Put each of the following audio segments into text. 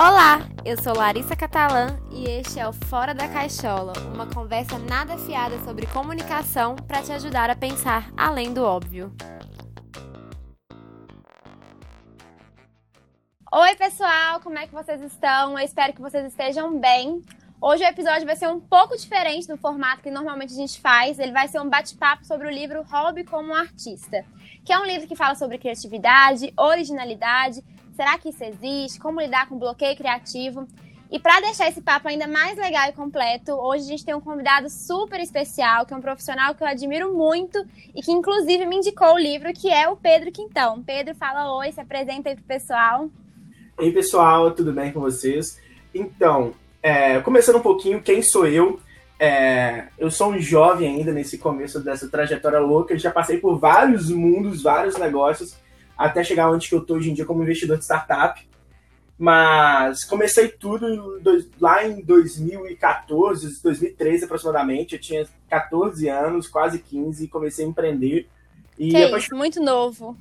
Olá, eu sou Larissa Catalã e este é o Fora da Caixola, uma conversa nada fiada sobre comunicação para te ajudar a pensar além do óbvio. Oi, pessoal, como é que vocês estão? Eu espero que vocês estejam bem. Hoje o episódio vai ser um pouco diferente do formato que normalmente a gente faz. Ele vai ser um bate-papo sobre o livro Hobby como um Artista, que é um livro que fala sobre criatividade, originalidade, será que isso existe, como lidar com bloqueio criativo. E para deixar esse papo ainda mais legal e completo, hoje a gente tem um convidado super especial, que é um profissional que eu admiro muito e que inclusive me indicou o livro, que é o Pedro Quintão. Pedro, fala oi, se apresenta aí pro pessoal. Ei, pessoal, tudo bem com vocês? Então, é, começando um pouquinho, quem sou eu? É, eu sou um jovem ainda nesse começo dessa trajetória louca, já passei por vários mundos, vários negócios, até chegar onde que eu estou hoje em dia como investidor de startup. Mas comecei tudo lá em 2014, 2013 aproximadamente. Eu tinha 14 anos, quase 15, e comecei a empreender. E que isso, muito novo.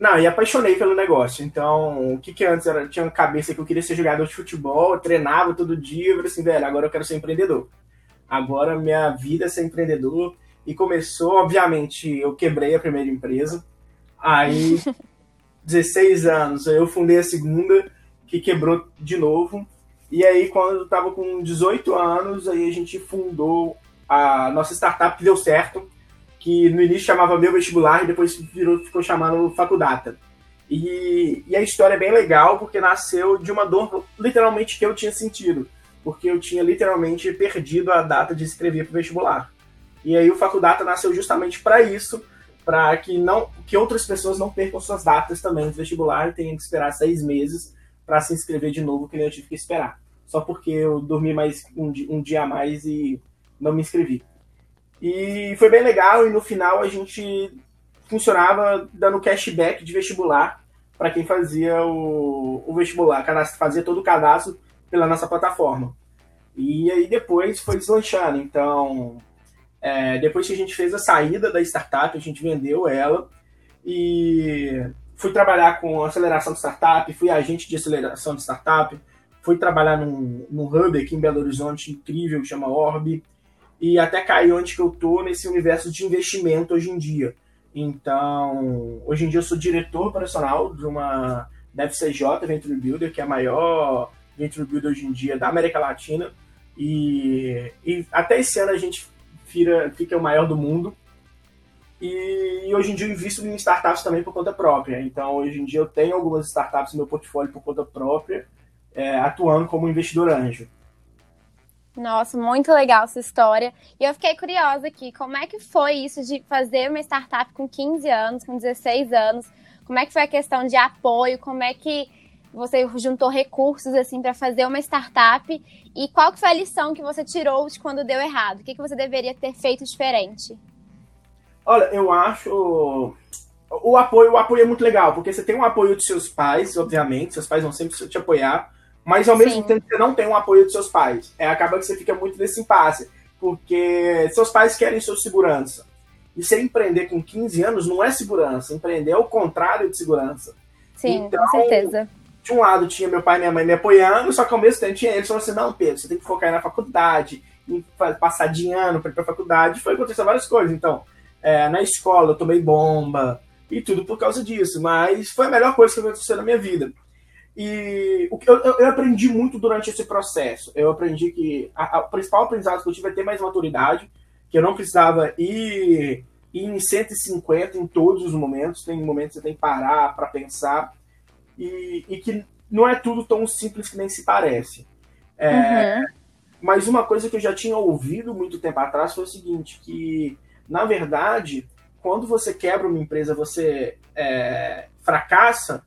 Não, e apaixonei pelo negócio. Então, o que que antes era? Eu tinha uma cabeça que eu queria ser jogador de futebol, treinava todo dia, eu falei assim, velho, agora eu quero ser empreendedor. Agora minha vida é ser empreendedor. E começou, obviamente, eu quebrei a primeira empresa. Aí, 16 anos, eu fundei a segunda, que quebrou de novo. E aí, quando eu tava com 18 anos, aí a gente fundou a nossa startup que deu certo que no início chamava Meu Vestibular e depois virou, ficou chamando Faculdata. E, e, a história é bem legal porque nasceu de uma dor literalmente que eu tinha sentido, porque eu tinha literalmente perdido a data de escrever para o vestibular. E aí o Faculdata nasceu justamente para isso, para que não que outras pessoas não percam suas datas também de vestibular e tenham que esperar seis meses para se inscrever de novo, que nem eu tive que esperar. Só porque eu dormi mais um, um dia a mais e não me inscrevi. E foi bem legal, e no final a gente funcionava dando cashback de vestibular para quem fazia o, o vestibular, fazia todo o cadastro pela nossa plataforma. E aí depois foi deslanchando. Então, é, depois que a gente fez a saída da startup, a gente vendeu ela e fui trabalhar com aceleração de startup, fui agente de aceleração de startup, fui trabalhar num, num hub aqui em Belo Horizonte incrível, que chama Orb e até cair onde que eu tô nesse universo de investimento hoje em dia. Então, hoje em dia eu sou diretor operacional de uma da FCJ Venture Builder, que é a maior Venture Builder hoje em dia da América Latina. E, e até esse ano a gente fica, o maior do mundo. E, e, hoje em dia eu invisto em startups também por conta própria. Então, hoje em dia eu tenho algumas startups no meu portfólio por conta própria, é, atuando como investidor anjo. Nossa, muito legal essa história. E eu fiquei curiosa aqui, como é que foi isso de fazer uma startup com 15 anos, com 16 anos? Como é que foi a questão de apoio? Como é que você juntou recursos assim para fazer uma startup? E qual que foi a lição que você tirou de quando deu errado? O que, que você deveria ter feito diferente? Olha, eu acho o apoio, o apoio é muito legal, porque você tem um apoio de seus pais, obviamente, seus pais vão sempre te apoiar mas ao mesmo Sim. tempo você não tem um apoio dos seus pais. É, acaba que você fica muito nesse impasse, porque seus pais querem sua segurança. E você empreender com 15 anos não é segurança, empreender é o contrário de segurança. Sim, então, com certeza. De um lado tinha meu pai e minha mãe me apoiando, só que ao mesmo tempo tinha eles falando assim: não, Pedro, você tem que focar na faculdade, em passar de ano para ir para a faculdade. Foi acontecer várias coisas. Então, é, na escola eu tomei bomba e tudo por causa disso, mas foi a melhor coisa que aconteceu na minha vida. E o que eu, eu, aprendi muito durante esse processo. Eu aprendi que a, a, o principal aprendizado que eu tive é ter mais maturidade, que eu não precisava ir, ir em 150 em todos os momentos. Tem momentos que você tem que parar para pensar. E, e, que não é tudo tão simples que nem se parece. É, uhum. Mas uma coisa que eu já tinha ouvido muito tempo atrás foi o seguinte, que, na verdade, quando você quebra uma empresa, você é, fracassa,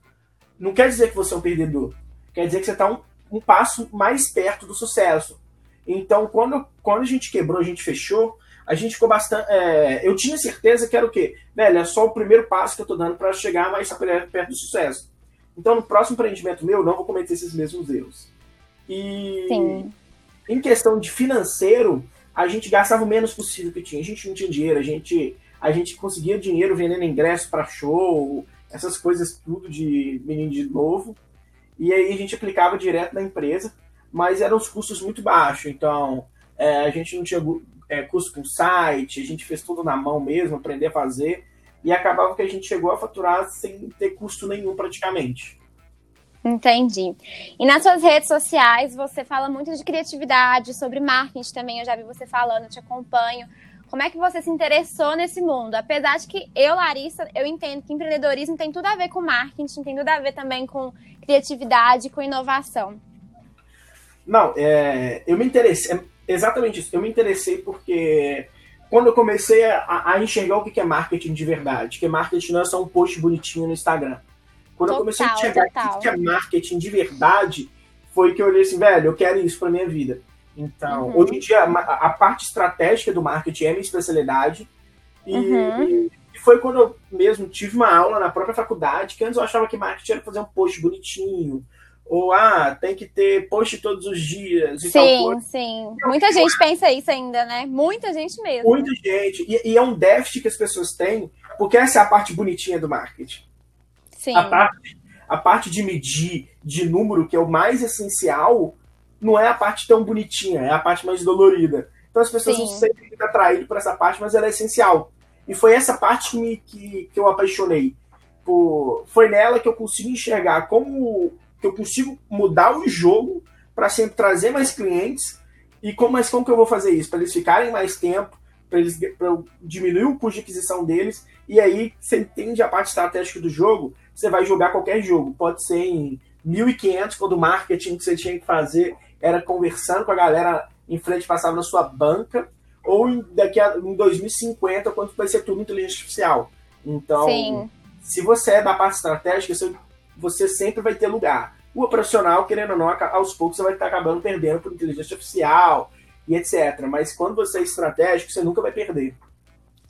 não quer dizer que você é um perdedor. Quer dizer que você está um, um passo mais perto do sucesso. Então, quando, quando a gente quebrou, a gente fechou, a gente ficou bastante. É, eu tinha certeza que era o quê? Velho, é só o primeiro passo que eu estou dando para chegar mais perto do sucesso. Então, no próximo empreendimento meu, não vou cometer esses mesmos erros. E Sim. em questão de financeiro, a gente gastava o menos possível que tinha. A gente não tinha dinheiro, a gente, a gente conseguia dinheiro vendendo ingresso para show, essas coisas tudo de menino de novo. e aí a gente aplicava direto na empresa, mas eram os custos muito baixos. Então, é, a gente não tinha é, custo com site, a gente fez tudo na mão mesmo, aprender a fazer, e acabava que a gente chegou a faturar sem ter custo nenhum praticamente. Entendi. E nas suas redes sociais, você fala muito de criatividade, sobre marketing também, eu já vi você falando, eu te acompanho. Como é que você se interessou nesse mundo? Apesar de que eu, Larissa, eu entendo que empreendedorismo tem tudo a ver com marketing, tem tudo a ver também com criatividade, com inovação. Não, é, eu me interessei, é exatamente isso. Eu me interessei porque quando eu comecei a, a enxergar o que é marketing de verdade, que marketing não é só um post bonitinho no Instagram. Quando total, eu comecei a enxergar o que é marketing de verdade, foi que eu olhei assim, velho, eu quero isso para minha vida. Então, uhum. hoje em dia, a, a, parte estratégica do marketing é minha especialidade. E, uhum. e, foi quando eu mesmo tive uma aula na própria faculdade, que antes eu achava que marketing era fazer um post bonitinho, ou ah, tem que ter post todos os dias. sim, sim. Muita gente pensa isso ainda, né? Muita gente mesmo. Muita gente. E, e, é um déficit que as pessoas têm, porque essa é a parte bonitinha do marketing. Sim. A parte, a parte de medir, de número, que é o mais essencial, não é a parte tão bonitinha, é a parte mais dolorida. Então as pessoas sim. não sempre ficam atraídas por essa parte, mas ela é essencial. E foi essa parte que, me, que, que eu apaixonei. Por, foi nela que eu consigo enxergar como eu consigo mudar o jogo para sempre trazer mais clientes. E como, mas como que eu vou fazer isso? Para eles ficarem mais tempo, para eles pra diminuir o custo de aquisição deles. E aí, você entende a parte estratégica do jogo, você vai jogar qualquer jogo. Pode ser em 1.500, quando o marketing que você tinha que fazer era conversando com a galera em frente, passava na sua banca, ou em, daqui a em 2050, quando vai ser tudo inteligência artificial. Então, Sim. se você é da parte estratégica, você você sempre vai ter lugar. O operacional, querendo ou não, aos poucos você vai estar acabando perdendo por inteligência artificial e etc. Mas quando você é estratégico, você nunca vai perder.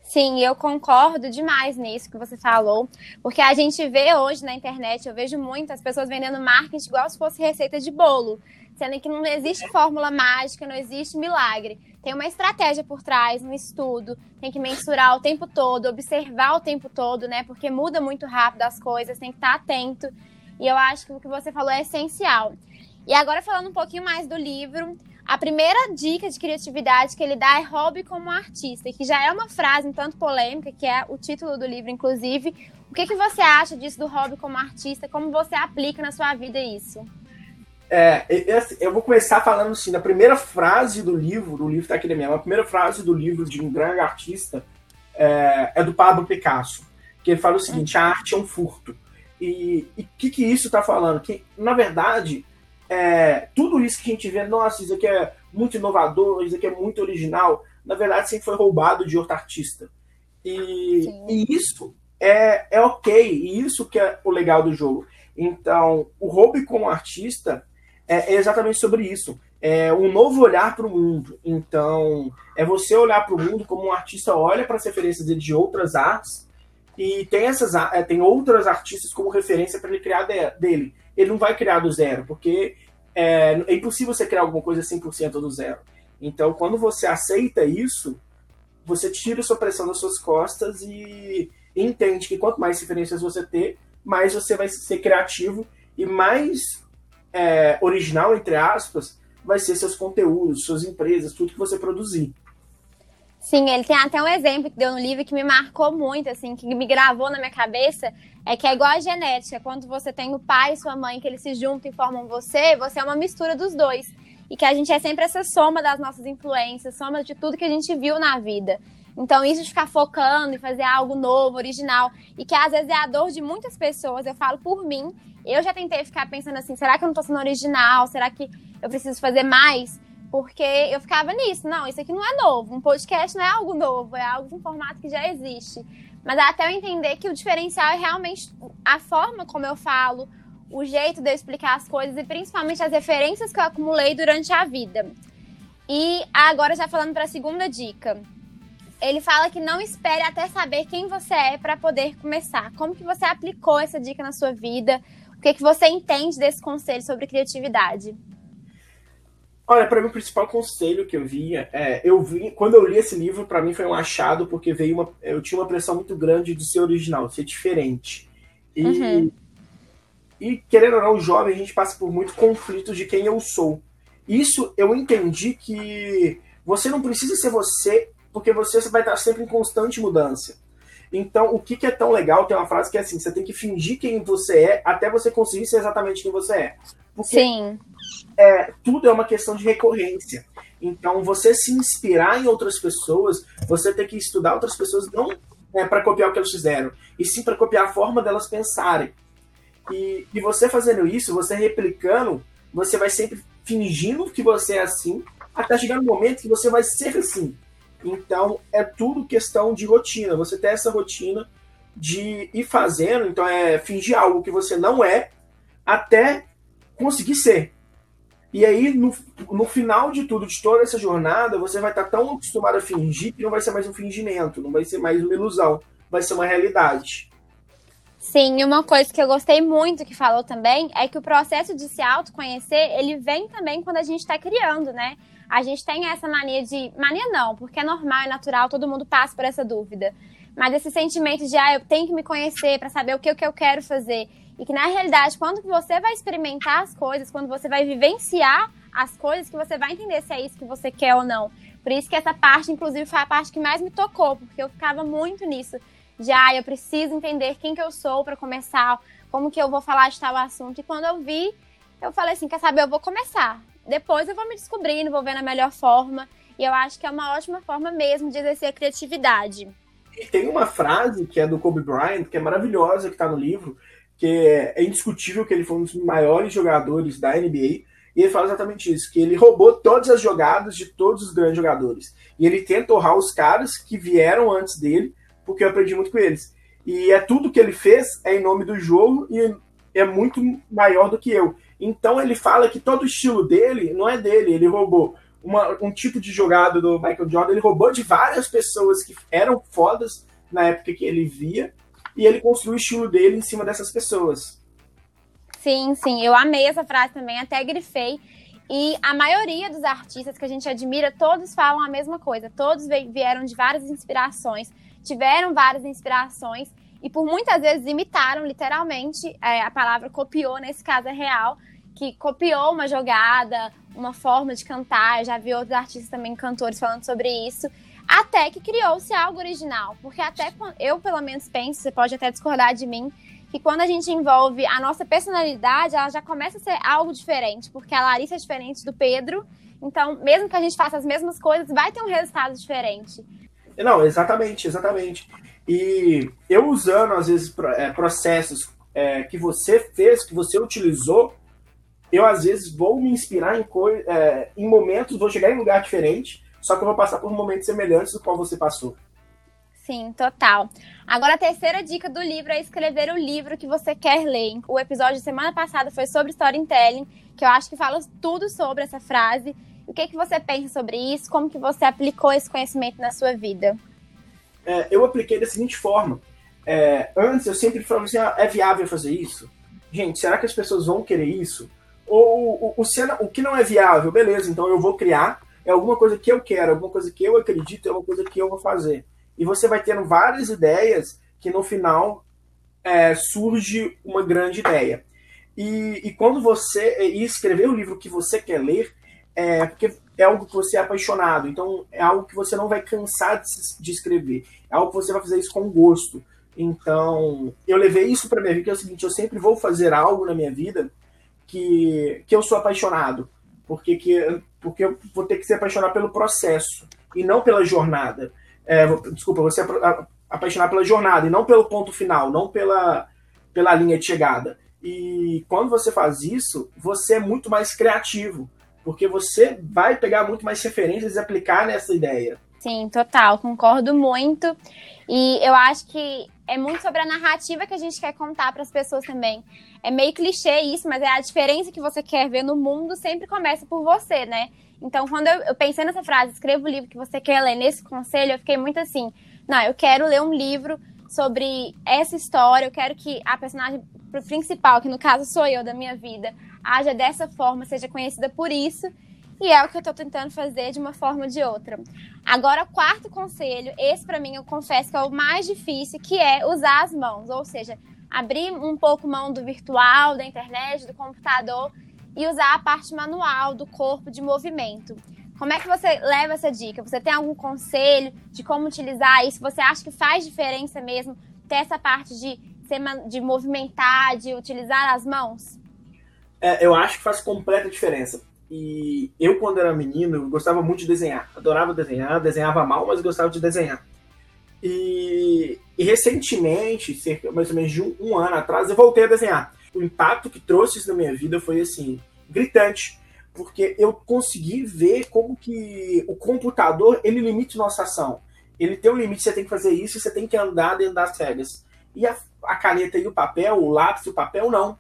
Sim, eu concordo demais nisso que você falou, porque a gente vê hoje na internet, eu vejo muitas pessoas vendendo marketing igual se fosse receita de bolo, sendo que não existe fórmula mágica, não existe milagre. Tem uma estratégia por trás, um estudo, tem que mensurar o tempo todo, observar o tempo todo, né? Porque muda muito rápido as coisas, tem que estar atento. E eu acho que o que você falou é essencial. E agora falando um pouquinho mais do livro, a primeira dica de criatividade que ele dá é hobby como artista, que já é uma frase um tanto polêmica, que é o título do livro, inclusive. O que, que você acha disso do hobby como artista? Como você aplica na sua vida isso? É, eu vou começar falando assim, da primeira frase do livro, o livro está aqui na minha a primeira frase do livro de um grande artista é, é, do Pablo Picasso, que ele fala o seguinte, a arte é um furto. E o que, que isso está falando? Que, na verdade, é, tudo isso que a gente vê, nossa, isso aqui é muito inovador, isso aqui é muito original, na verdade sempre foi roubado de outro artista. E, e isso é, é ok, e isso que é o legal do jogo. Então, o hobby como artista é, é exatamente sobre isso. É um novo olhar para o mundo. Então, é você olhar para o mundo como um artista olha para as referências dele de outras artes e tem essas é, tem outras artistas como referência para ele criar de, dele. Ele não vai criar do zero, porque é, é impossível você criar alguma coisa 100% do zero. Então, quando você aceita isso, você tira a sua pressão das suas costas e entende que quanto mais referências você ter, mais você vai ser criativo e mais é, original, entre aspas, vai ser seus conteúdos, suas empresas, tudo que você produzir. Sim, ele tem até um exemplo que deu no livro que me marcou muito, assim, que me gravou na minha cabeça, é que é igual a genética. Quando você tem o pai e sua mãe, que eles se juntam e formam você, você é uma mistura dos dois. E que a gente é sempre essa soma das nossas influências, soma de tudo que a gente viu na vida. Então, isso de ficar focando e fazer algo novo, original, e que às vezes é a dor de muitas pessoas, eu falo por mim, eu já tentei ficar pensando assim, será que eu não tô sendo original? Será que eu preciso fazer mais? Porque eu ficava nisso, não, isso aqui não é novo. Um podcast não é algo novo, é algo de um formato que já existe. Mas até eu entender que o diferencial é realmente a forma como eu falo, o jeito de eu explicar as coisas e principalmente as referências que eu acumulei durante a vida. E agora já falando para a segunda dica. Ele fala que não espere até saber quem você é para poder começar. Como que você aplicou essa dica na sua vida? O que, que você entende desse conselho sobre criatividade? Olha, para mim o principal conselho que eu via é, eu vi, quando eu li esse livro, para mim foi um achado porque veio uma, eu tinha uma pressão muito grande de ser original, de ser diferente. E, uhum. e querendo ou não, jovem, a gente passa por muitos conflitos de quem eu sou. Isso eu entendi que você não precisa ser você, porque você vai estar sempre em constante mudança. Então, o que, que é tão legal, tem uma frase que é assim, você tem que fingir quem você é até você conseguir ser exatamente quem você é. Porque Sim. É, tudo é uma questão de recorrência. Então, você se inspirar em outras pessoas, você tem que estudar outras pessoas, não é, para copiar o que elas fizeram, e sim para copiar a forma delas pensarem. E, e você fazendo isso, você replicando, você vai sempre fingindo que você é assim, até chegar no momento que você vai ser assim. Então, é tudo questão de rotina. Você tem essa rotina de ir fazendo, então é fingir algo que você não é, até conseguir ser. E aí, no, no final de tudo, de toda essa jornada, você vai estar tão acostumado a fingir que não vai ser mais um fingimento, não vai ser mais uma ilusão, vai ser uma realidade. Sim, uma coisa que eu gostei muito que falou também é que o processo de se autoconhecer, ele vem também quando a gente está criando, né? A gente tem essa mania de. Mania não, porque é normal, é natural, todo mundo passa por essa dúvida. Mas esse sentimento de, ah, eu tenho que me conhecer para saber o que, o que eu quero fazer. E que na realidade, quando você vai experimentar as coisas, quando você vai vivenciar as coisas, que você vai entender se é isso que você quer ou não. Por isso que essa parte, inclusive, foi a parte que mais me tocou, porque eu ficava muito nisso. De, ah, eu preciso entender quem que eu sou para começar, como que eu vou falar de tal assunto. E quando eu vi, eu falei assim, quer saber, eu vou começar. Depois eu vou me descobrindo, vou vendo a melhor forma. E eu acho que é uma ótima forma mesmo de exercer a criatividade. E tem uma frase que é do Kobe Bryant, que é maravilhosa, que está no livro, que é, indiscutível que ele foi um dos maiores jogadores da NBA. E ele fala exatamente isso, que ele roubou todas as jogadas de todos os grandes jogadores. E ele tenta honrar os caras que vieram antes dele, porque eu aprendi muito com eles. E é tudo que ele fez é em nome do jogo e é muito maior do que eu. Então ele fala que todo o estilo dele não é dele, ele roubou uma, um tipo de jogada do Michael Jordan, ele roubou de várias pessoas que eram fodas na época que ele via, e ele construiu o estilo dele em cima dessas pessoas. Sim, sim, eu amei essa frase também, até grifei. E a maioria dos artistas que a gente admira, todos falam a mesma coisa. Todos vieram de várias inspirações, tiveram várias inspirações e por muitas vezes imitaram literalmente, é, a palavra copiou, nesse caso é real, que copiou uma jogada, uma forma de cantar. Já vi outros artistas também, cantores, falando sobre isso. Até que criou-se algo original. Porque até eu, pelo menos, penso, você pode até discordar de mim, que quando a gente envolve a nossa personalidade, ela já começa a ser algo diferente. Porque a Larissa é diferente do Pedro. Então, mesmo que a gente faça as mesmas coisas, vai ter um resultado diferente. Não, exatamente, exatamente. E eu usando, às vezes, é, processos é, que você fez, que você utilizou, eu, às vezes, vou me inspirar em, é, em momentos, vou chegar em lugar diferente, só que eu vou passar por momentos semelhantes do qual você passou. Sim, total. Agora, a terceira dica do livro é escrever o livro que você quer ler. O episódio de semana passada foi sobre storytelling, que eu acho que fala tudo sobre essa frase. O que, que você pensa sobre isso? Como que você aplicou esse conhecimento na sua vida? é, eu apliquei da seguinte forma. É, antes eu sempre falava assim, ah, é viável fazer isso? Gente, será que as pessoas vão querer isso? Ou o, o, o que não é viável, beleza, então eu vou criar, é alguma coisa que eu quero, alguma coisa que eu acredito, é uma coisa que eu vou fazer. E você vai tendo várias ideias que no final é, surge uma grande ideia. E, e quando você e escrever o livro que você quer ler, é porque é algo que você é apaixonado, então é algo que você não vai cansar de, de escrever, é algo que você vai fazer isso com gosto. Então, eu levei isso para minha vida, que é o seguinte, eu sempre vou fazer algo na minha vida que, que eu sou apaixonado, porque, que, porque eu vou ter que se apaixonar pelo processo e não pela jornada. É, desculpa, você apaixonar pela jornada e não pelo ponto final, não pela, pela linha de chegada. E quando você faz isso, você é muito mais criativo porque você vai pegar muito mais referências e aplicar nessa ideia. Sim, total, concordo muito. E eu acho que é muito sobre a narrativa que a gente quer contar para as pessoas também. É meio clichê isso, mas é a diferença que você quer ver no mundo sempre começa por você, né? Então, quando eu, eu pensei nessa frase, escreva o livro que você quer ler nesse conselho, eu fiquei muito assim, não, eu quero ler um livro sobre essa história, eu quero que a personagem principal, que no caso sou eu da minha vida, haja dessa forma, seja conhecida por isso. E é o que eu estou tentando fazer de uma forma ou de outra. Agora, quarto conselho, esse para mim eu confesso que é o mais difícil, que é usar as mãos. Ou seja, abrir um pouco mão do virtual, da internet, do computador e usar a parte manual do corpo de movimento. Como é que você leva essa dica? Você tem algum conselho de como utilizar isso? Você acha que faz diferença mesmo ter essa parte de, de movimentar, de utilizar as mãos? É, eu acho que faz completa diferença. E eu, quando era menino, gostava muito de desenhar. Adorava desenhar, desenhava mal, mas gostava de desenhar. E, e recentemente, cerca mais ou menos de um, um ano atrás, eu voltei a desenhar. O impacto que trouxe isso na minha vida foi assim, gritante porque eu consegui ver como que o computador ele limita nossa ação. Ele tem um limite, você tem que fazer isso, você tem que andar dentro das regras. E a, a caneta e o papel, o lápis e o papel não.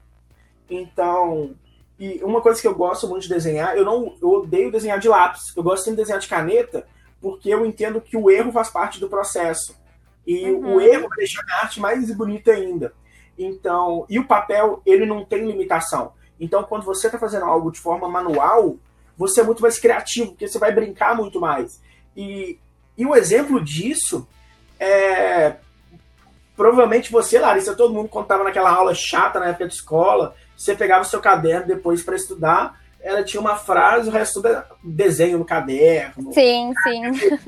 Então, e uma coisa que eu gosto muito de desenhar, eu não eu odeio desenhar de lápis. Eu gosto de desenhar de caneta, porque eu entendo que o erro faz parte do processo. E uhum. o erro vai deixar a arte mais bonita ainda. Então, e o papel, ele não tem limitação. Então, quando você está fazendo algo de forma manual, você é muito mais criativo, porque você vai brincar muito mais. E, e um exemplo disso é. Provavelmente você, Larissa, todo mundo contava naquela aula chata na época de escola, você pegava o seu caderno depois para estudar, ela tinha uma frase, o resto tudo é desenho no caderno. Sim, sim.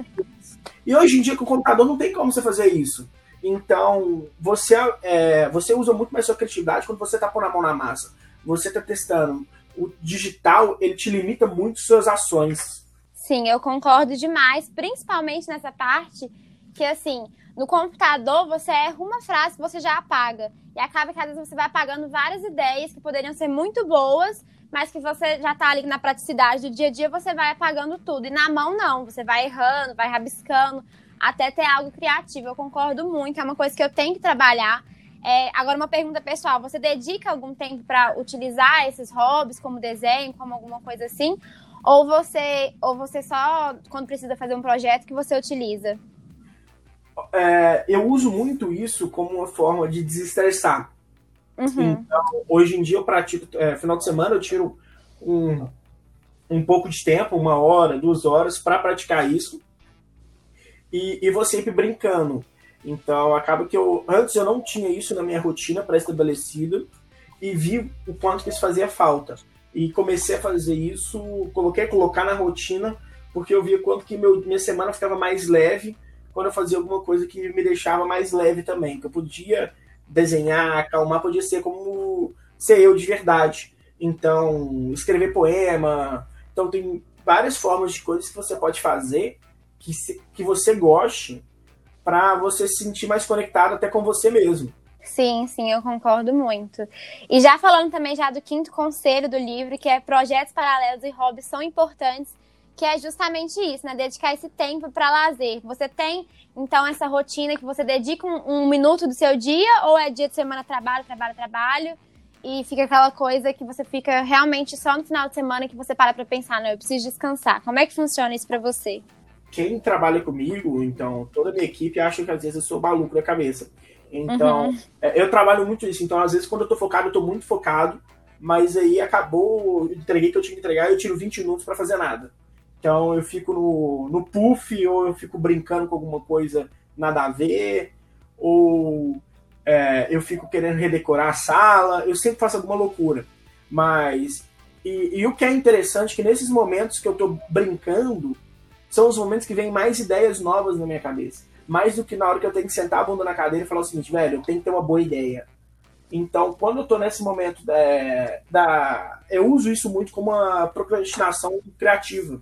E hoje em dia com o computador não tem como você fazer isso. Então, você, é, você usa muito mais sua criatividade quando você está pondo a mão na massa você está testando. O digital, ele te limita muito suas ações. Sim, eu concordo demais, principalmente nessa parte que, assim, no computador você erra uma frase você já apaga. E acaba que às vezes você vai apagando várias ideias que poderiam ser muito boas, mas que você já está ali na praticidade do dia a dia, você vai apagando tudo. E na mão, não. Você vai errando, vai rabiscando, até ter algo criativo. Eu concordo muito, é uma coisa que eu tenho que trabalhar. É, agora, uma pergunta pessoal: você dedica algum tempo para utilizar esses hobbies, como desenho, como alguma coisa assim? Ou você, ou você só, quando precisa fazer um projeto, que você utiliza? É, eu uso muito isso como uma forma de desestressar. Uhum. Então, hoje em dia eu pratico, é, final de semana eu tiro um, um pouco de tempo, uma hora, duas horas, para praticar isso. E, e vou sempre brincando. Então, acaba que eu. Antes eu não tinha isso na minha rotina pré-estabelecida e vi o quanto que isso fazia falta. E comecei a fazer isso, coloquei colocar na rotina, porque eu via quanto que meu, minha semana ficava mais leve quando eu fazia alguma coisa que me deixava mais leve também. Que eu podia desenhar, acalmar, podia ser como ser eu de verdade. Então, escrever poema. Então, tem várias formas de coisas que você pode fazer que, se, que você goste para você se sentir mais conectado até com você mesmo. Sim, sim, eu concordo muito. E já falando também já do quinto conselho do livro, que é projetos paralelos e hobbies são importantes, que é justamente isso, né? Dedicar esse tempo para lazer. Você tem, então, essa rotina que você dedica um, um, minuto do seu dia, ou é dia de semana trabalho, trabalho, trabalho, e fica aquela coisa que você fica realmente só no final de semana que você para pra pensar, não, eu preciso descansar. Como é que funciona isso para você? quem trabalha comigo, então, toda a minha equipe acha que às vezes eu sou maluco da cabeça. Então, uhum. É, eu trabalho muito isso. Então, às vezes, quando eu tô focado, eu tô muito focado, mas aí acabou, entreguei que eu tinha que entregar, eu tiro 20 minutos para fazer nada. Então, eu fico no, no puff, ou eu fico brincando com alguma coisa nada a ver, ou é, eu fico querendo redecorar a sala, eu sempre faço alguma loucura. Mas, e, e o que é interessante é que nesses momentos que eu tô brincando, são os momentos que vem mais ideias novas na minha cabeça. Mais do que na hora que eu tenho que sentar a bunda na cadeira e falar o seguinte, velho, eu tenho que ter uma boa ideia. Então, quando eu tô nesse momento da, da eu uso isso muito como uma procrastinação criativa.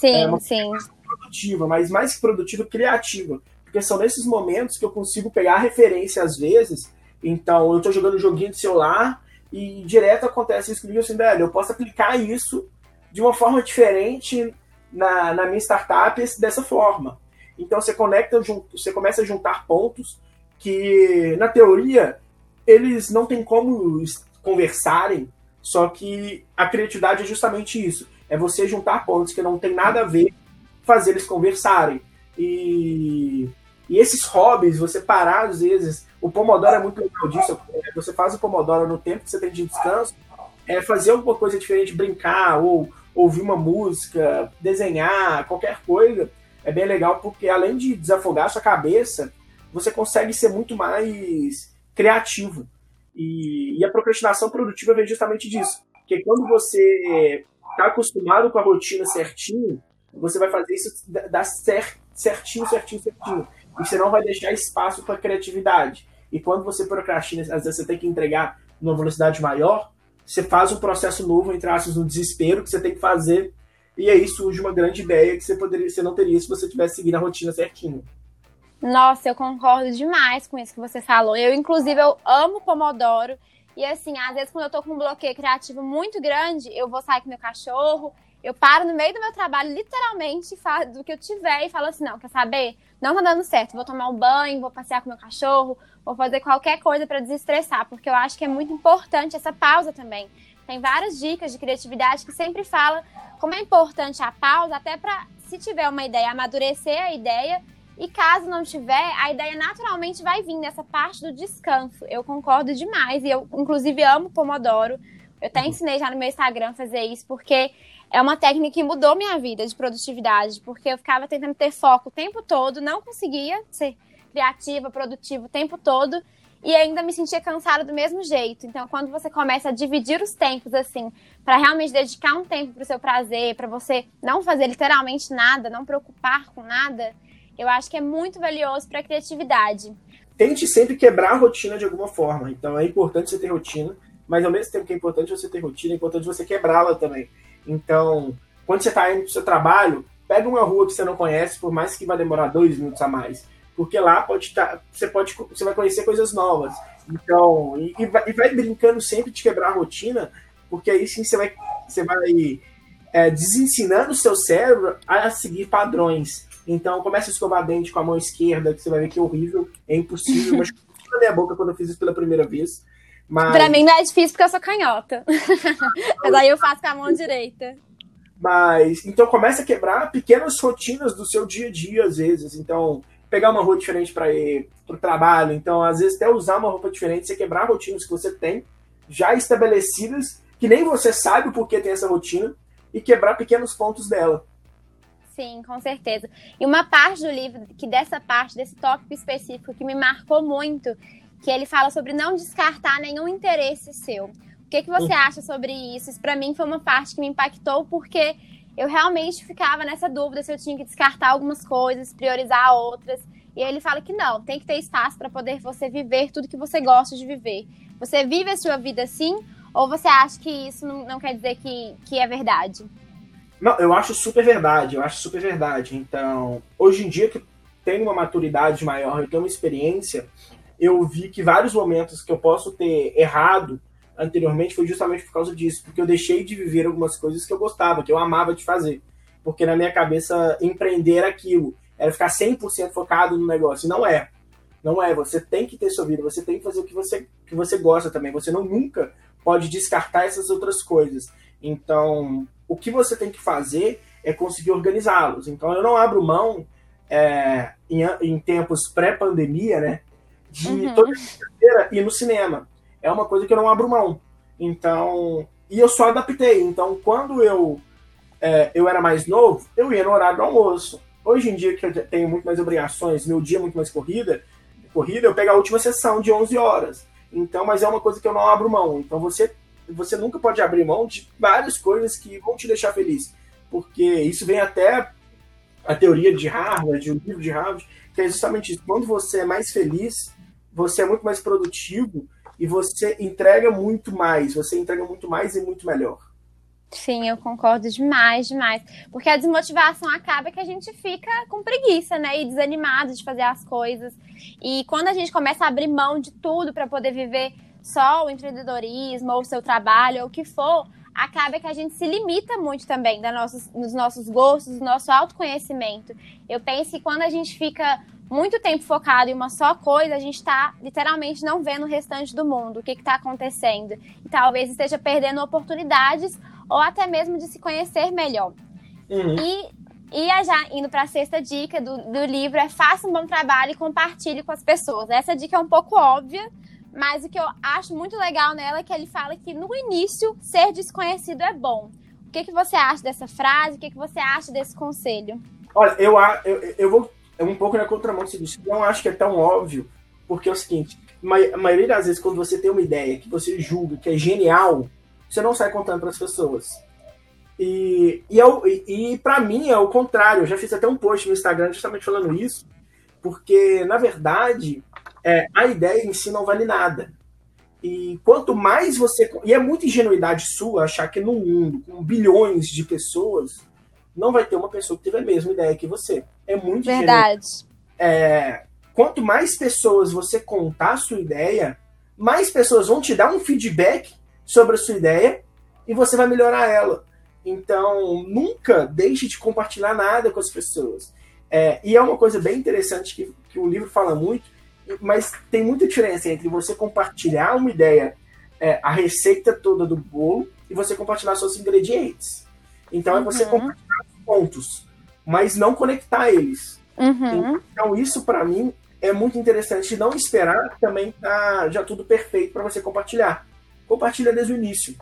Sim, é uma sim. Produtiva, mas mais produtiva, criativa. Porque são nesses momentos que eu consigo pegar referência às vezes. Então, eu tô jogando um joguinho de celular e direto acontece isso comigo assim, velho, eu posso aplicar isso de uma forma diferente na, na minha startup dessa forma. Então você conecta, você começa a juntar pontos que, na teoria, eles não têm como conversarem, só que a criatividade é justamente isso. É você juntar pontos que não tem nada a ver, fazer eles conversarem. E, e esses hobbies, você parar às vezes, o Pomodoro é muito legal disso. É, você faz o Pomodoro no tempo que você tem de descanso, é fazer alguma coisa diferente, brincar, ou ouvir uma música, desenhar, qualquer coisa, é bem legal porque além de desafogar a sua cabeça, você consegue ser muito mais criativo. E, e, a procrastinação produtiva vem justamente disso. Porque quando você está acostumado com a rotina certinho, você vai fazer isso dar certinho, certinho, certinho. E você não vai deixar espaço para criatividade. E quando você procrastina, às vezes você tem que entregar numa velocidade maior, você faz um processo novo, entre aspas, no desespero que você tem que fazer. E aí surge uma grande ideia que você, poderia, você não teria se você tivesse seguindo a rotina certinho. Nossa, eu concordo demais com isso que você falou. Eu, inclusive, eu amo Pomodoro. E assim, às vezes quando eu tô com um bloqueio criativo muito grande, eu vou sair com meu cachorro, eu paro no meio do meu trabalho, literalmente, do que eu tiver, e falo assim: não, quer saber? Não tá dando certo. Vou tomar um banho, vou passear com meu cachorro, vou fazer qualquer coisa para desestressar, porque eu acho que é muito importante essa pausa também. Tem várias dicas de criatividade que sempre fala como é importante a pausa, até para, se tiver uma ideia, amadurecer a ideia. E caso não tiver, a ideia naturalmente vai vir nessa parte do descanso. Eu concordo demais. E eu, inclusive, amo Pomodoro. Eu até ensinei já no meu Instagram fazer isso, porque é uma técnica que mudou minha vida de produtividade, porque eu ficava tentando ter foco o tempo todo, não conseguia ser criativa, produtiva o tempo todo e ainda me sentia cansada do mesmo jeito. Então, quando você começa a dividir os tempos assim, para realmente dedicar um tempo para o seu prazer, para você não fazer literalmente nada, não preocupar com nada, eu acho que é muito valioso para a criatividade. Tente sempre quebrar a rotina de alguma forma. Então, é importante você ter rotina, mas ao mesmo tempo que é importante você ter rotina, é importante você quebrá-la também. Então, quando você está indo para o seu trabalho, pega uma rua que você não conhece, por mais que vá demorar dois minutos a mais. Porque lá pode estar, tá, você, pode, você vai conhecer coisas novas. Então, e, e, vai, e vai, brincando sempre de quebrar a rotina, porque aí sim você vai, você vai é, desensinando o seu cérebro a seguir padrões. Então, começa a escovar dente com a mão esquerda, que você vai ver que é horrível, é impossível, mas na minha boca quando eu fiz isso pela primeira vez. Mas... Pra mim não é difícil porque eu sou canhota. Mas aí eu faço com a mão direita. Mas, então começa a quebrar pequenas rotinas do seu dia a dia, às vezes. Então, pegar uma roupa diferente para ir pro trabalho. Então, às vezes, até usar uma roupa diferente, você quebrar rotinas que você tem, já estabelecidas, que nem você sabe o porquê tem essa rotina, e quebrar pequenos pontos dela. Sim, com certeza. E uma parte do livro, que dessa parte, desse tópico específico, que me marcou muito, que ele fala sobre não descartar nenhum interesse seu. O que, que você acha sobre isso? Isso para mim foi uma parte que me impactou porque eu realmente ficava nessa dúvida se eu tinha que descartar algumas coisas, priorizar outras. E ele fala que não, tem que ter espaço para poder você viver tudo que você gosta de viver. Você vive a sua vida assim? Ou você acha que isso não, não quer dizer que, que é verdade? Não, eu acho super verdade, eu acho super verdade. Então, hoje em dia que tenho uma maturidade maior, eu tenho uma experiência, eu vi que vários momentos que eu posso ter errado anteriormente foi justamente por causa disso, porque eu deixei de viver algumas coisas que eu gostava, que eu amava de fazer. Porque na minha cabeça, empreender aquilo era ficar 100% focado no negócio. E não é. Não é. Você tem que ter sua vida, você tem que fazer o que você, que você gosta também. Você não nunca pode descartar essas outras coisas. Então, o que você tem que fazer é conseguir organizá-los. Então, eu não abro mão é, em, em tempos pré-pandemia, né? de uhum. toda sexta-feira ir no cinema. É uma coisa que eu não abro mão. Então, e eu só adaptei. Então, quando eu é, eu era mais novo, eu ia no horário do almoço. Hoje em dia, que eu tenho muito mais obrigações, meu dia é muito mais corrida, corrida, eu pego a última sessão de 11 horas. Então, mas é uma coisa que eu não abro mão. Então, você você nunca pode abrir mão de várias coisas que vão te deixar feliz. Porque isso vem até a teoria de Harvard, o livro de Harvard, que é justamente isso. Quando você é mais feliz, você é muito mais produtivo e você entrega muito mais, você entrega muito mais e muito melhor. Sim, eu concordo demais, demais. Porque a desmotivação acaba que a gente fica com preguiça, né? E desanimado de fazer as coisas. E quando a gente começa a abrir mão de tudo para poder viver só o empreendedorismo ou o seu trabalho ou o que for, acaba que a gente se limita muito também da nossos, nos nossos gostos, do nosso autoconhecimento. Eu penso que quando a gente fica muito tempo focado em uma só coisa, a gente está literalmente não vendo o restante do mundo, o que está acontecendo. E talvez esteja perdendo oportunidades ou até mesmo de se conhecer melhor. Uhum. E, e já indo para a sexta dica do, do livro é faça um bom trabalho e compartilhe com as pessoas. Essa dica é um pouco óbvia, mas o que eu acho muito legal nela é que ele fala que no início ser desconhecido é bom. O que, que você acha dessa frase? O que, que você acha desse conselho? Olha, eu, eu, eu vou é um pouco na contramão disso. Eu não acho que é tão óbvio, porque é o seguinte: a maioria das vezes, quando você tem uma ideia que você julga que é genial, você não sai contando para as pessoas. E, e, eu, e, e para mim é o contrário. Eu já fiz até um post no Instagram justamente falando isso, porque, na verdade, é, a ideia em si não vale nada. E quanto mais você. E é muita ingenuidade sua achar que no mundo, com bilhões de pessoas, não vai ter uma pessoa que teve a mesma ideia que você. É muito Verdade. É, quanto mais pessoas você contar a sua ideia, mais pessoas vão te dar um feedback sobre a sua ideia e você vai melhorar ela. Então, nunca deixe de compartilhar nada com as pessoas. É, e é uma coisa bem interessante que, que o livro fala muito, mas tem muita diferença entre você compartilhar uma ideia, é, a receita toda do bolo, e você compartilhar seus ingredientes. Então, é você uhum. compartilhar os pontos, mas não conectar eles. Uhum. Então, isso para mim é muito interessante. Não esperar também tá já tudo perfeito para você compartilhar. Compartilha desde o início.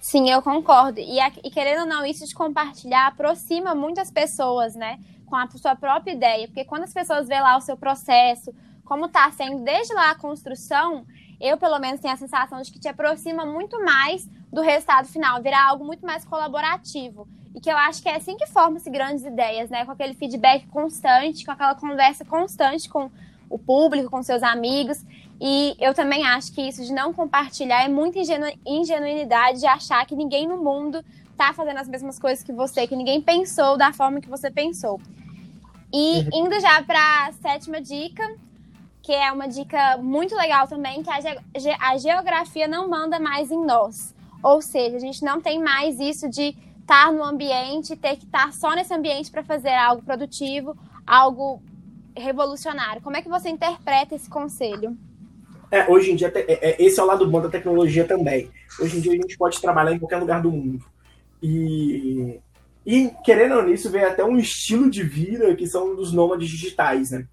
Sim, eu concordo. E, e, querendo ou não, isso de compartilhar aproxima muitas pessoas, né? Com a sua própria ideia. Porque quando as pessoas vê lá o seu processo, como está sendo desde lá a construção, eu pelo menos tenho a sensação de que te aproxima muito mais do resultado final, virar algo muito mais colaborativo. E que eu acho que é assim que formam-se grandes ideias, né? Com aquele feedback constante, com aquela conversa constante com o público, com seus amigos. E eu também acho que isso de não compartilhar é muita ingenu ingenuidade de achar que ninguém no mundo tá fazendo as mesmas coisas que você, que ninguém pensou da forma que você pensou. E uhum. indo já para a sétima dica, que é uma dica muito legal também, que a, ge a geografia não manda mais em nós. Ou seja, a gente não tem mais isso de estar no ambiente, ter que estar só nesse ambiente para fazer algo produtivo, algo revolucionário. Como é que você interpreta esse conselho? É, hoje em dia, é, é, esse é o lado bom da tecnologia também. Hoje em dia a gente pode trabalhar em qualquer lugar do mundo. E, e querendo ou nisso, vem até um estilo de vida que são dos nômades digitais, né?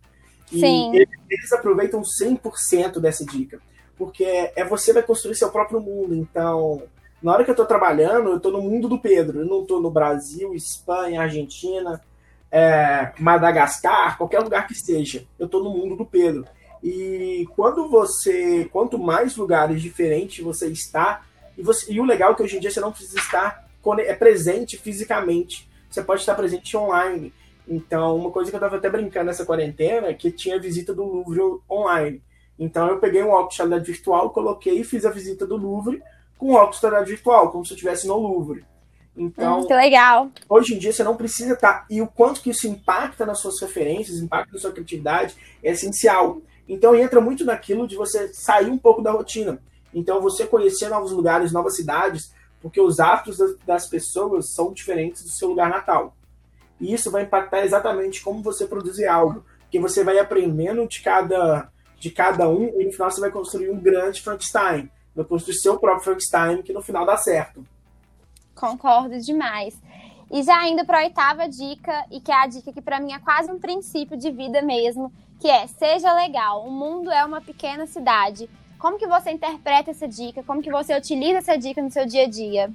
E Sim. Eles, aproveitam 100% dessa dica. Porque é você vai construir seu próprio mundo. Então, na hora que eu estou trabalhando, eu estou no mundo do Pedro. Eu não estou no Brasil, Espanha, Argentina, é, Madagascar, qualquer lugar que seja. Eu estou no mundo do Pedro. E quando você, quanto mais lugares diferentes você está, e, você, e o legal é que hoje em dia você não precisa estar é presente fisicamente, você pode estar presente online. Então, uma coisa que eu estava até brincando nessa quarentena é que tinha visita do Louvre online. Então, eu peguei um óculos de realidade virtual, coloquei e fiz a visita do Louvre com um óculos de realidade virtual, como se eu estivesse no Louvre. Então, hum, que legal. Hoje em dia você não precisa estar. Tá, e o quanto que isso impacta nas suas referências, impacta na sua criatividade, é essencial. Então entra muito naquilo de você sair um pouco da rotina. Então você conhecer novos lugares, novas cidades, porque os hábitos das pessoas são diferentes do seu lugar natal. E isso vai impactar exatamente como você produzir algo, que você vai aprendendo de cada de cada um e no final você vai construir um grande Frankenstein, vai construir seu próprio Frankenstein que no final dá certo. Concordo demais. E já indo para a oitava dica, e que é a dica que para mim é quase um princípio de vida mesmo, que é seja legal. O mundo é uma pequena cidade. Como que você interpreta essa dica? Como que você utiliza essa dica no seu dia a dia?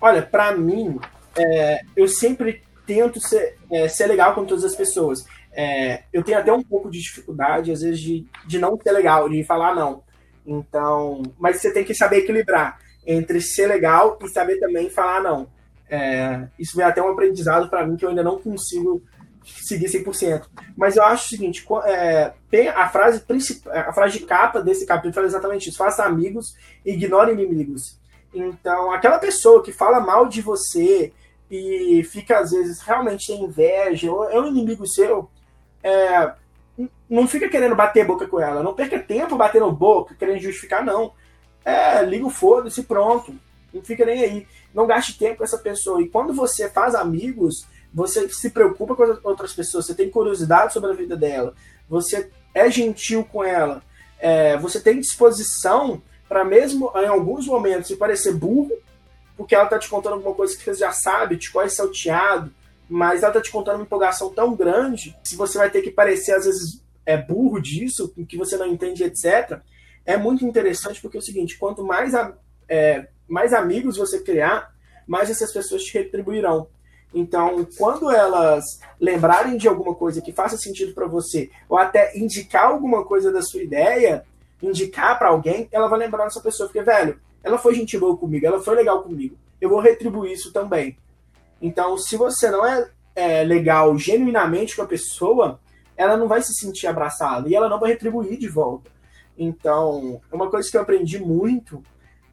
Olha, para mim, é, eu sempre tento ser, é, ser legal com todas as pessoas. É, eu tenho até um pouco de dificuldade, às vezes, de, de não ser legal, de falar não. Então, mas você tem que saber equilibrar entre ser legal e saber também falar não. É, isso vem até um aprendizado para mim que eu ainda não consigo seguir 100%. Mas eu acho o seguinte, é, tem a frase principal, a frase de capa desse capítulo fala exatamente isso: faça amigos e ignore inimigos. Então, aquela pessoa que fala mal de você e fica às vezes realmente tem inveja ou é um inimigo seu, é, não fica querendo bater boca com ela, não perca tempo batendo boca, querendo justificar, não. É, liga o foda-se pronto. Não fica nem aí. Não gaste tempo com essa pessoa. E quando você faz amigos, você se preocupa com as outras pessoas, você tem curiosidade sobre a vida dela, você é gentil com ela, é, você tem disposição para mesmo em alguns momentos se parecer burro, porque ela está te contando alguma coisa que você já sabe, te conhece salteado, mas ela está te contando uma empolgação tão grande, se você vai ter que parecer às vezes é burro disso, que você não entende, etc. É muito interessante porque é o seguinte, quanto mais, a, é, mais amigos você criar, mais essas pessoas te retribuirão. Então, quando elas lembrarem de alguma coisa que faça sentido para você, ou até indicar alguma coisa da sua ideia, indicar para alguém, ela vai lembrar dessa pessoa, porque, velho, ela foi gente boa comigo, ela foi legal comigo. Eu vou retribuir isso também. Então, se você não é, é legal genuinamente com a pessoa, ela não vai se sentir abraçada e ela não vai retribuir de volta. Então, uma coisa que eu aprendi muito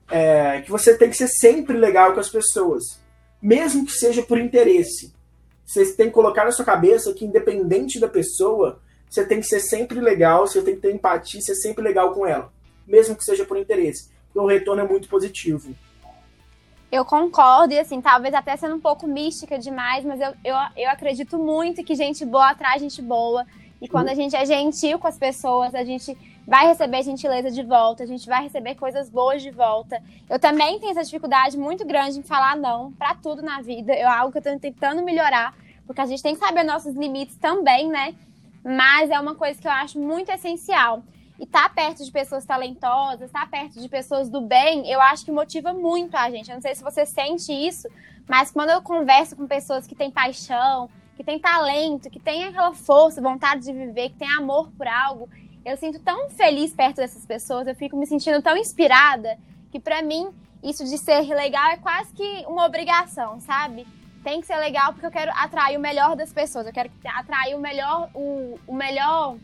é que você tem que ser sempre legal com as pessoas, mesmo que seja por interesse. Você tem que colocar na sua cabeça que, independente da pessoa, você tem que ser sempre legal, você tem que ter empatia, ser sempre legal com ela, mesmo que seja por interesse. Porque o retorno é muito positivo. Eu concordo, e assim, talvez até sendo um pouco mística demais, mas eu, eu, eu acredito muito que gente boa atrai gente boa. E quando a gente é gentil com as pessoas, a gente vai receber gentileza de volta, a gente vai receber coisas boas de volta. Eu também tenho essa dificuldade muito grande em falar não para tudo na vida. É algo que eu tô tentando melhorar, porque a gente tem que saber nossos limites também, né? Mas é uma coisa que eu acho muito essencial. E estar tá perto de pessoas talentosas, estar tá perto de pessoas do bem, eu acho que motiva muito a gente. Eu não sei se você sente isso, mas quando eu converso com pessoas que têm paixão, que têm talento, que têm aquela força, vontade de viver, que têm amor por algo, eu sinto tão feliz perto dessas pessoas, eu fico me sentindo tão inspirada, que para mim isso de ser legal é quase que uma obrigação, sabe? Tem que ser legal porque eu quero atrair o melhor das pessoas, eu quero atrair o melhor, o, o melhor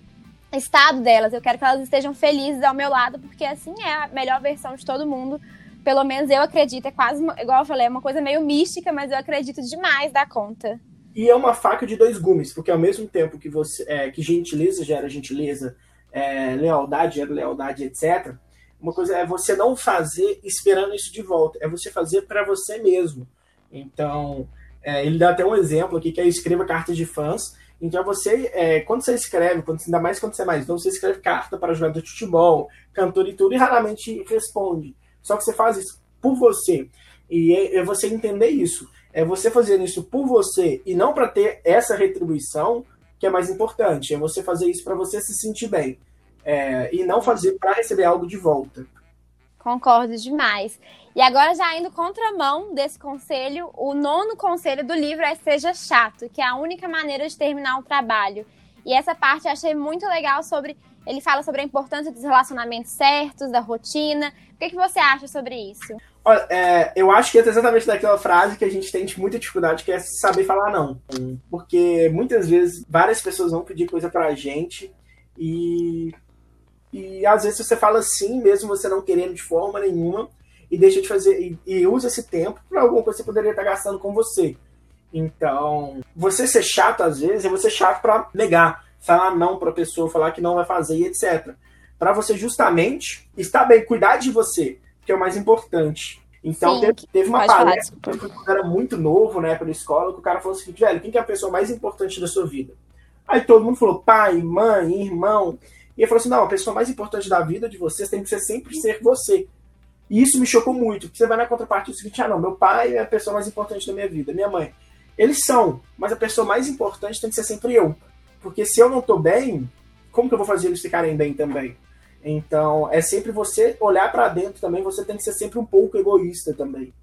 estado delas. Eu quero que elas estejam felizes ao meu lado, porque assim é a melhor versão de todo mundo. Pelo menos eu acredito. É quase, igual eu falei, é uma coisa meio mística, mas eu acredito demais da conta. E é uma faca de dois gumes, porque ao mesmo tempo que você é, que gentileza gera gentileza, é, lealdade gera lealdade, etc. Uma coisa é você não fazer esperando isso de volta, é você fazer para você mesmo. Então, é, ele dá até um exemplo aqui que é escreva cartas de fãs então você, é, quando você escreve, quando, ainda mais quando você é mais novo, você escreve carta para jogador de futebol, cantor e tudo, e raramente responde. Só que você faz isso por você. E é, é você entender isso. É você fazendo isso por você e não para ter essa retribuição que é mais importante. É você fazer isso para você se sentir bem. É, e não fazer para receber algo de volta. Concordo demais. E agora, já indo contramão desse conselho, o nono conselho do livro é Seja Chato, que é a única maneira de terminar um trabalho. E essa parte eu achei muito legal sobre. Ele fala sobre a importância dos relacionamentos certos, da rotina. O que, que você acha sobre isso? Olha, é, eu acho que é exatamente daquela frase que a gente tem muita dificuldade, que é saber falar não. Porque muitas vezes várias pessoas vão pedir coisa pra gente e e às vezes você fala sim, mesmo você não querendo de forma nenhuma, e deixa de fazer, e, e usa esse tempo para alguma coisa que você poderia estar gastando com você. Então, você ser chato às vezes é você chato para negar, falar não para a pessoa, falar que não vai fazer e etc. Para você justamente estar bem, cuidar de você, que é o mais importante. Então, Sim, teve, teve uma palestra quando eu era muito novo, né, pela escola, que o cara falou assim: velho, quem que é a pessoa mais importante da sua vida? Aí todo mundo falou: pai, mãe, irmão. E ele falou assim: não, a pessoa mais importante da vida de vocês tem que ser sempre ser você. E isso me chocou muito, porque você vai na contraparte do seguinte: ah, não, meu pai é a pessoa mais importante da minha vida, minha mãe. Eles são, mas a pessoa mais importante tem que ser sempre eu. Porque se eu não tô bem, como que eu vou fazer eles ficarem bem também? Então, é sempre você olhar para dentro também, você tem que ser sempre um pouco egoísta também.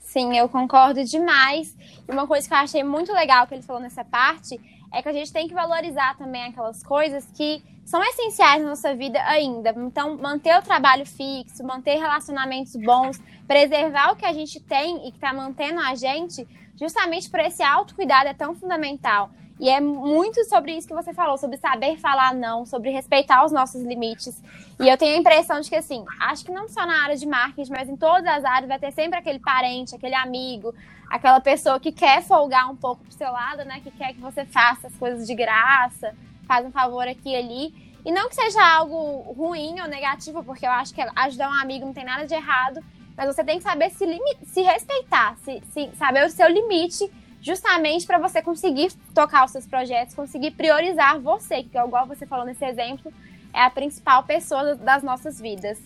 Sim, eu concordo demais. E uma coisa que eu achei muito legal que ele falou nessa parte é que a gente tem que valorizar também aquelas coisas que são essenciais na nossa vida ainda. Então, manter o trabalho fixo, manter relacionamentos bons, preservar o que a gente tem e que está mantendo a gente, justamente por esse autocuidado é tão fundamental. E é muito sobre isso que você falou, sobre saber falar não, sobre respeitar os nossos limites. E eu tenho a impressão de que, assim, acho que não só na área de marketing, mas em todas as áreas vai ter sempre aquele parente, aquele amigo, aquela pessoa que quer folgar um pouco pro seu lado, né? Que quer que você faça as coisas de graça, faz um favor aqui e ali. E não que seja algo ruim ou negativo, porque eu acho que ajudar um amigo não tem nada de errado, mas você tem que saber se, se respeitar, se, se saber o seu limite justamente para você conseguir tocar os seus projetos, conseguir priorizar você, que é igual você falou nesse exemplo, é a principal pessoa das nossas vidas.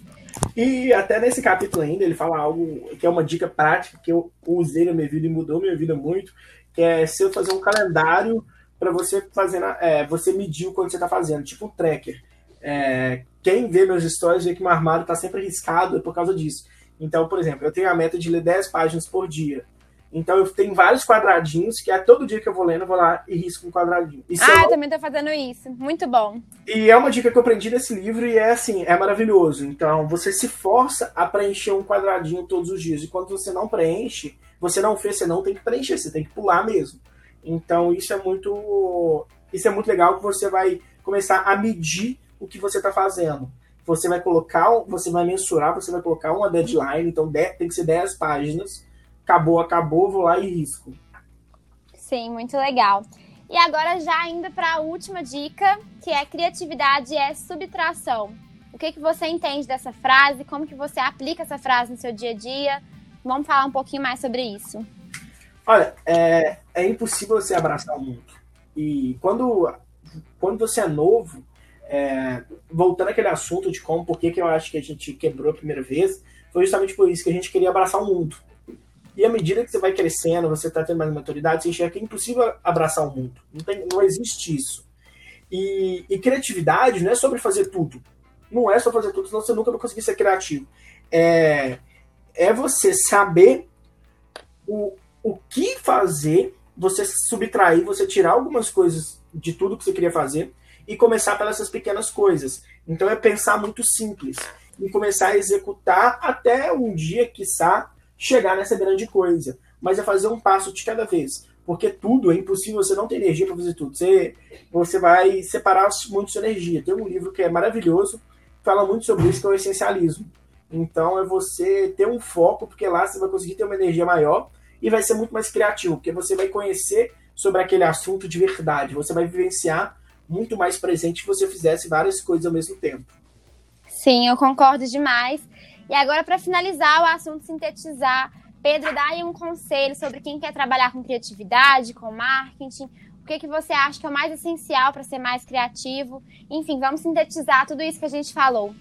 E até nesse capítulo ainda ele fala algo que é uma dica prática que eu usei na minha vida e mudou minha vida muito, que é se eu fazer um calendário para você fazer, é, você medir o quanto você está fazendo, tipo um tracker. É, quem vê meus stories vê que meu armário está sempre arriscado por causa disso. Então, por exemplo, eu tenho a meta de ler 10 páginas por dia. Então eu tenho vários quadradinhos que é todo dia que eu vou lendo, eu vou lá e risco um quadradinho. Isso ah, eu, eu também tô fazendo isso. Muito bom. E é uma dica que eu aprendi nesse livro e é assim, é maravilhoso. Então você se força a preencher um quadradinho todos os dias. E quando você não preenche, você não fez, você não tem que preencher, você tem que pular mesmo. Então isso é muito. Isso é muito legal que você vai começar a medir o que você está fazendo. Você vai colocar, você vai mensurar, você vai colocar uma deadline, então tem que ser 10 páginas acabou, acabou, vou lá e risco. Sim, muito legal. E agora já indo para a última dica, que é criatividade é subtração. O que, que você entende dessa frase? Como que você aplica essa frase no seu dia a dia? Vamos falar um pouquinho mais sobre isso. Olha, é, é impossível você abraçar o mundo. E quando, quando você é novo, é, voltando àquele assunto de como, por que, que eu acho que a gente quebrou a primeira vez, foi justamente por isso que a gente queria abraçar o mundo. E à medida que você vai crescendo, você está tendo mais maturidade, você enxerga que é impossível abraçar o mundo. Não, tem, não existe isso. E, e, criatividade não é sobre fazer tudo. Não é só fazer tudo, senão você nunca vai conseguir ser criativo. É, é você saber o, o que fazer, você subtrair, você tirar algumas coisas de tudo que você queria fazer e começar pelas essas pequenas coisas. Então é pensar muito simples e começar a executar até um dia, quiçá, chegar nessa grande coisa, mas é fazer um passo de cada vez. Porque tudo é impossível, você não tem energia para fazer tudo. Você, você vai separar muito sua energia. Tem um livro que é maravilhoso, fala muito sobre isso, que é o essencialismo. Então é você ter um foco, porque lá você vai conseguir ter uma energia maior e vai ser muito mais criativo, porque você vai conhecer sobre aquele assunto de verdade. Você vai vivenciar muito mais presente se você fizesse várias coisas ao mesmo tempo. Sim, eu concordo demais. E agora, para finalizar o assunto, sintetizar, Pedro, dá aí um conselho sobre quem quer trabalhar com criatividade, com marketing. O que, que você acha que é o mais essencial para ser mais criativo? Enfim, vamos sintetizar tudo isso que a gente falou.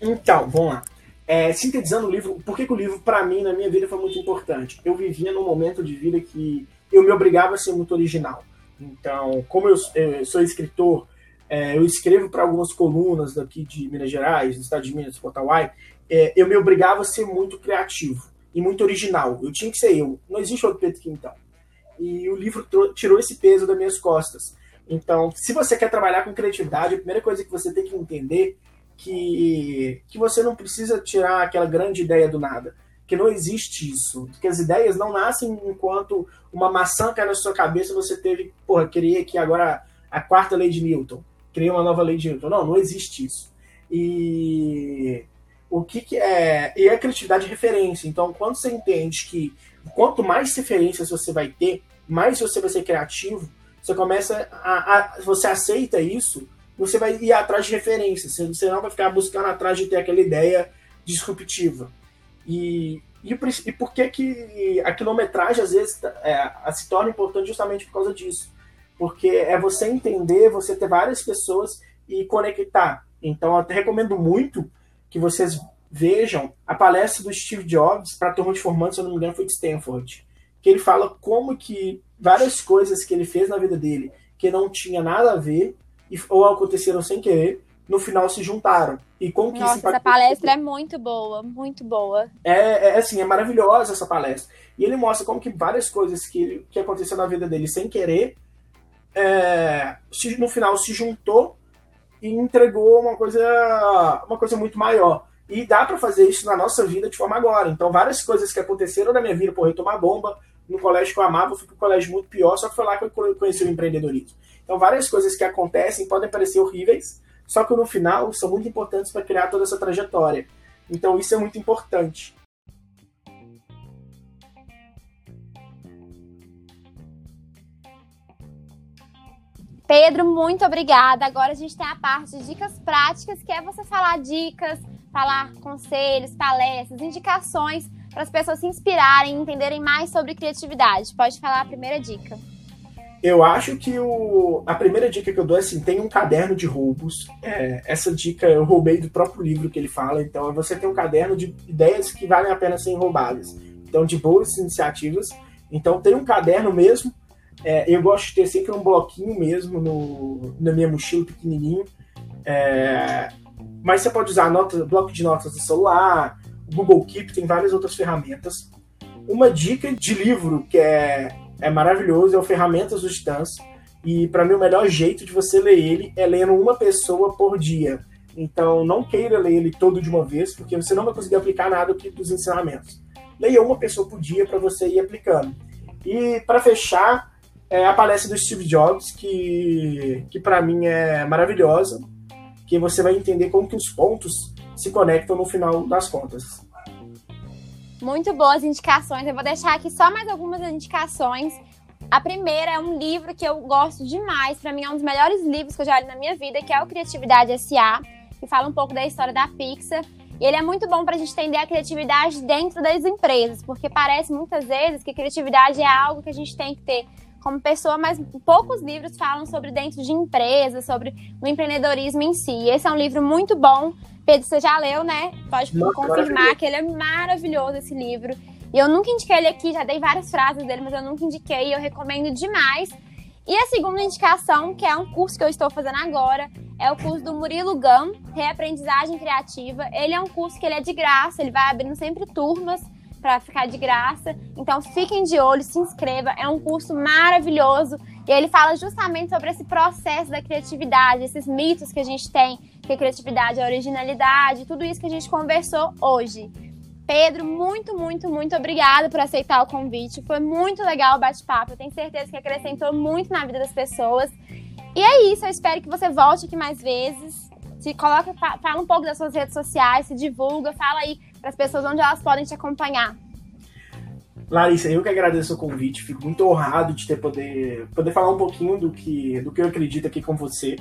Então, vamos lá. É, sintetizando o livro, por que, que o livro, para mim, na minha vida, foi muito importante? Eu vivia num momento de vida que eu me obrigava a ser muito original. Então, como eu, eu sou escritor, é, eu escrevo para algumas colunas daqui de Minas Gerais, do estado de Minas, Portal é, eu me obrigava a ser muito criativo e muito original. Eu tinha que ser eu. Não existe outro Pedro Quintão. E o livro tirou esse peso das minhas costas. Então, se você quer trabalhar com criatividade, a primeira coisa que você tem que entender que, que você não precisa tirar aquela grande ideia do nada. Que não existe isso. Que as ideias não nascem enquanto uma maçã cai na sua cabeça e você teve, porra, criei aqui agora a quarta lei de Newton. Criei uma nova lei de Newton. Não, não existe isso. E o que, que é. E a criatividade de referência. Então, quando você entende que quanto mais referências você vai ter, mais você vai ser criativo, você começa a, a, você aceita isso, você vai ir atrás de referências, você não vai ficar buscando atrás de ter aquela ideia disruptiva. E, e, e por que, que a quilometragem às vezes é, se torna importante justamente por causa disso? Porque é você entender, você ter várias pessoas e conectar. Então, eu até recomendo muito que vocês vejam a palestra do Steve Jobs para a turma de formandos, se eu não me engano, foi de Stanford. Que ele fala como que várias coisas que ele fez na vida dele que não tinha nada a ver ou aconteceram sem querer, no final se juntaram. E como que Nossa, essa palestra é muito boa, muito boa. É, é assim, é maravilhosa essa palestra. E ele mostra como que várias coisas que, que aconteceram na vida dele sem querer, é, no final se juntou e entregou uma coisa, uma coisa muito maior. E dá para fazer isso na nossa vida de forma agora. Então, várias coisas que aconteceram na minha vida, por eu tomar bomba, no colégio que eu amava, fui para um colégio muito pior, só que foi lá que eu conheci o empreendedorismo. Então, várias coisas que acontecem podem parecer horríveis, só que no final são muito importantes para criar toda essa trajetória. Então, isso é muito importante. Pedro, muito obrigada. Agora a gente tem a parte de dicas práticas, que é você falar dicas, falar conselhos, palestras, indicações para as pessoas se inspirarem, entenderem mais sobre criatividade. Pode falar a primeira dica. Eu acho que o, a primeira dica que eu dou é assim: tem um caderno de roubos. É, essa dica eu roubei do próprio livro que ele fala. Então, é você ter um caderno de ideias que valem a pena serem roubadas. Então, de boas iniciativas. Então, tem um caderno mesmo é, eu gosto de ter sempre um bloquinho mesmo no, na minha mochila pequenininho. É, mas você pode usar nota, bloco de notas do celular, Google Keep, tem várias outras ferramentas. Uma dica de livro que é, é maravilhoso é o Ferramentas dos Titãs. E para mim o melhor jeito de você ler ele é lendo uma pessoa por dia. Então não queira ler ele todo de uma vez, porque você não vai conseguir aplicar nada dos ensinamentos. Leia uma pessoa por dia para você ir aplicando. E para fechar, é a palestra do Steve Jobs, que, que para mim é maravilhosa, que você vai entender como que os pontos se conectam no final das contas. Muito boas indicações. Eu vou deixar aqui só mais algumas indicações. A primeira é um livro que eu gosto demais, para mim é um dos melhores livros que eu já li na minha vida, que é o Criatividade S.A., que fala um pouco da história da Pixar. E ele é muito bom para a gente entender a criatividade dentro das empresas, porque parece muitas vezes que criatividade é algo que a gente tem que ter como pessoa, mas poucos livros falam sobre dentro de empresas, sobre o empreendedorismo em si. E esse é um livro muito bom. Pedro, você já leu, né? Pode Muito confirmar que ele é maravilhoso esse livro. E eu nunca indiquei ele aqui, já dei várias frases dele, mas eu nunca indiquei e eu recomendo demais. E a segunda indicação, que é um curso que eu estou fazendo agora, é o curso do Murilo Gam, Reaprendizagem Criativa. Ele é um curso que ele é de graça, ele vai abrindo sempre turmas para ficar de graça. Então fiquem de olho, se inscreva. É um curso maravilhoso e ele fala justamente sobre esse processo da criatividade, esses mitos que a gente tem, que a criatividade é originalidade, tudo isso que a gente conversou hoje. Pedro, muito, muito, muito obrigada por aceitar o convite. Foi muito legal o bate-papo. Eu tenho certeza que acrescentou muito na vida das pessoas. E é isso, eu espero que você volte aqui mais vezes. Se coloca, fala um pouco das suas redes sociais, se divulga, fala aí para as pessoas onde elas podem te acompanhar. Larissa, eu que agradeço o convite, fico muito honrado de ter poder, poder falar um pouquinho do que, do que eu acredito aqui com você.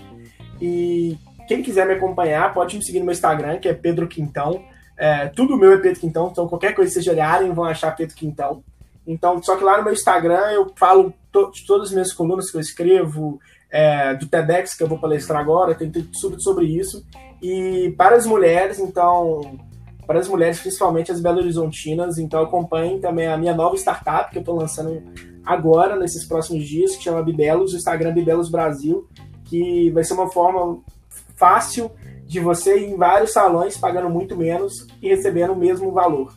E quem quiser me acompanhar, pode me seguir no meu Instagram, que é Pedro Quintão. É, tudo meu é Pedro Quintão, então qualquer coisa que vocês olharem vão achar Pedro Quintão. Então, só que lá no meu Instagram eu falo to de todas as minhas colunas que eu escrevo, é, do TEDx que eu vou palestrar agora, tem tudo sobre isso. E para as mulheres, então, para as mulheres, principalmente as Belo Horizontinas, então acompanhem também a minha nova startup que eu estou lançando agora, nesses próximos dias, que chama Bibelos, o Instagram Bibelos Brasil, que vai ser uma forma fácil de você ir em vários salões pagando muito menos e recebendo o mesmo valor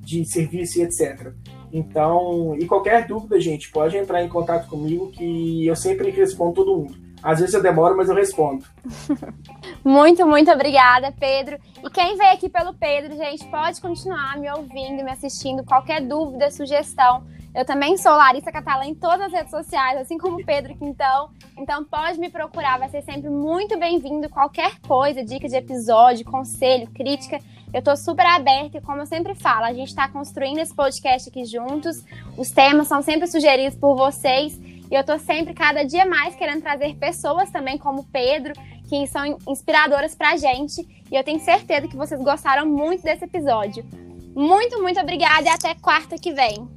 de serviço e etc. Então, e qualquer dúvida, gente, pode entrar em contato comigo que eu sempre respondo todo mundo. Às vezes eu demoro, mas eu respondo. muito, muito obrigada, Pedro. E quem veio aqui pelo Pedro, gente, pode continuar me ouvindo, me assistindo. Qualquer dúvida, sugestão, eu também sou Larissa Catalã em todas as redes sociais, assim como o Pedro Quintão. Então pode me procurar, vai ser sempre muito bem-vindo. Qualquer coisa, dica de episódio, conselho, crítica, eu tô super aberta e como eu sempre falo, a gente tá construindo esse podcast aqui juntos. Os temas são sempre sugeridos por vocês e eu tô sempre cada dia mais querendo trazer pessoas também como Pedro, que são inspiradoras pra gente. E eu tenho certeza que vocês gostaram muito desse episódio. Muito, muito obrigada e até quarta que vem.